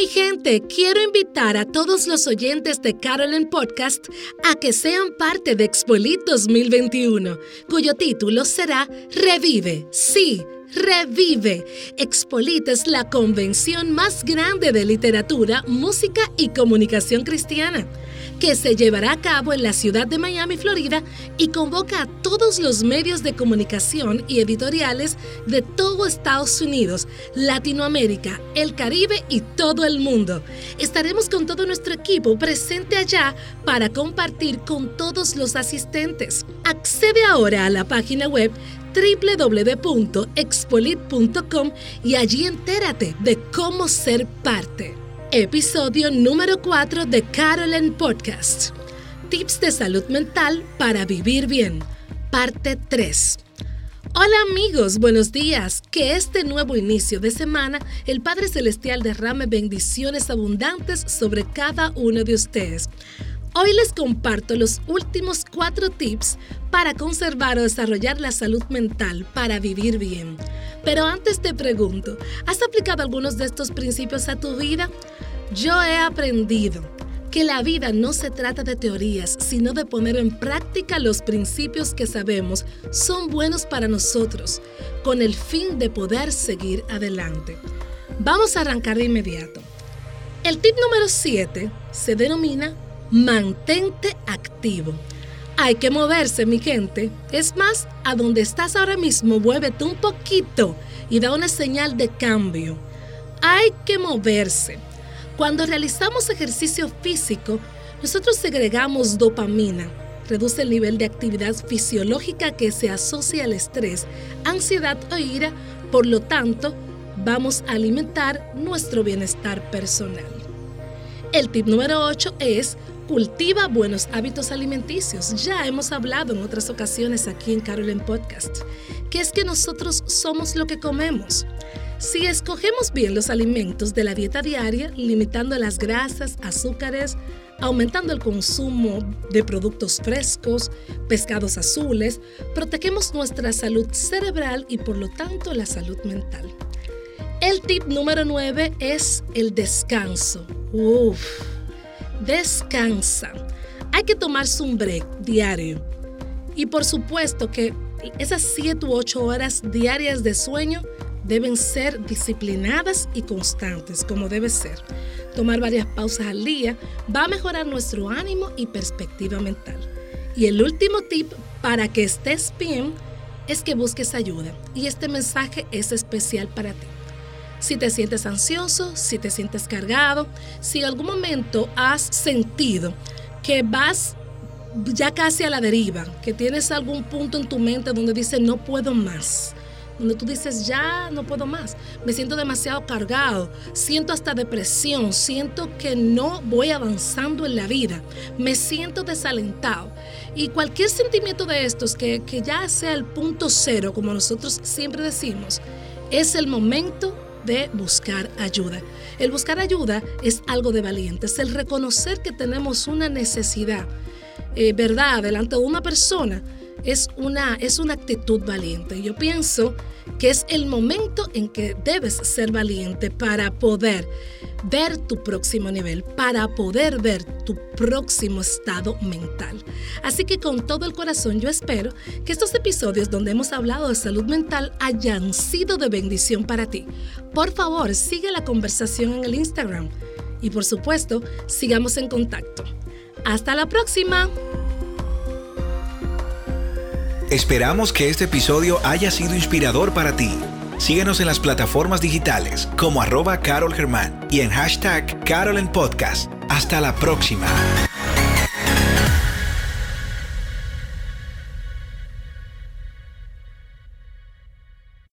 Mi gente, quiero invitar a todos los oyentes de Carolyn Podcast a que sean parte de Expolit 2021, cuyo título será Revive, sí, Revive. Expolit es la convención más grande de literatura, música y comunicación cristiana que se llevará a cabo en la ciudad de Miami, Florida, y convoca a todos los medios de comunicación y editoriales de todo Estados Unidos, Latinoamérica, el Caribe y todo el mundo. Estaremos con todo nuestro equipo presente allá para compartir con todos los asistentes. Accede ahora a la página web www.expolit.com y allí entérate de cómo ser parte. Episodio número 4 de Carolyn Podcast. Tips de salud mental para vivir bien. Parte 3. Hola amigos, buenos días. Que este nuevo inicio de semana el Padre Celestial derrame bendiciones abundantes sobre cada uno de ustedes. Hoy les comparto los últimos cuatro tips para conservar o desarrollar la salud mental para vivir bien. Pero antes te pregunto, ¿has aplicado algunos de estos principios a tu vida? Yo he aprendido que la vida no se trata de teorías, sino de poner en práctica los principios que sabemos son buenos para nosotros, con el fin de poder seguir adelante. Vamos a arrancar de inmediato. El tip número 7 se denomina mantente activo. Hay que moverse, mi gente. Es más, a donde estás ahora mismo, muévete un poquito y da una señal de cambio. Hay que moverse. Cuando realizamos ejercicio físico, nosotros segregamos dopamina, reduce el nivel de actividad fisiológica que se asocia al estrés, ansiedad o ira, por lo tanto, vamos a alimentar nuestro bienestar personal. El tip número 8 es cultiva buenos hábitos alimenticios. Ya hemos hablado en otras ocasiones aquí en Carolyn Podcast, que es que nosotros somos lo que comemos. Si escogemos bien los alimentos de la dieta diaria, limitando las grasas, azúcares, aumentando el consumo de productos frescos, pescados azules, protegemos nuestra salud cerebral y por lo tanto la salud mental. El tip número 9 es el descanso. Uf descansa. Hay que tomarse un break diario. Y por supuesto que esas 7 u 8 horas diarias de sueño deben ser disciplinadas y constantes, como debe ser. Tomar varias pausas al día va a mejorar nuestro ánimo y perspectiva mental. Y el último tip para que estés bien es que busques ayuda. Y este mensaje es especial para ti si te sientes ansioso, si te sientes cargado, si en algún momento has sentido que vas ya casi a la deriva, que tienes algún punto en tu mente donde dices no puedo más, donde tú dices ya no puedo más, me siento demasiado cargado, siento hasta depresión, siento que no voy avanzando en la vida, me siento desalentado. Y cualquier sentimiento de estos que, que ya sea el punto cero, como nosotros siempre decimos, es el momento de buscar ayuda. El buscar ayuda es algo de valientes, el reconocer que tenemos una necesidad, eh, ¿verdad?, delante de una persona es una, es una actitud valiente. Yo pienso que es el momento en que debes ser valiente para poder ver tu próximo nivel, para poder ver tu próximo estado mental. Así que con todo el corazón yo espero que estos episodios donde hemos hablado de salud mental hayan sido de bendición para ti. Por favor, sigue la conversación en el Instagram y por supuesto, sigamos en contacto. Hasta la próxima. Esperamos que este episodio haya sido inspirador para ti. Síguenos en las plataformas digitales como arroba Carol Germán y en hashtag Carol en Podcast. Hasta la próxima.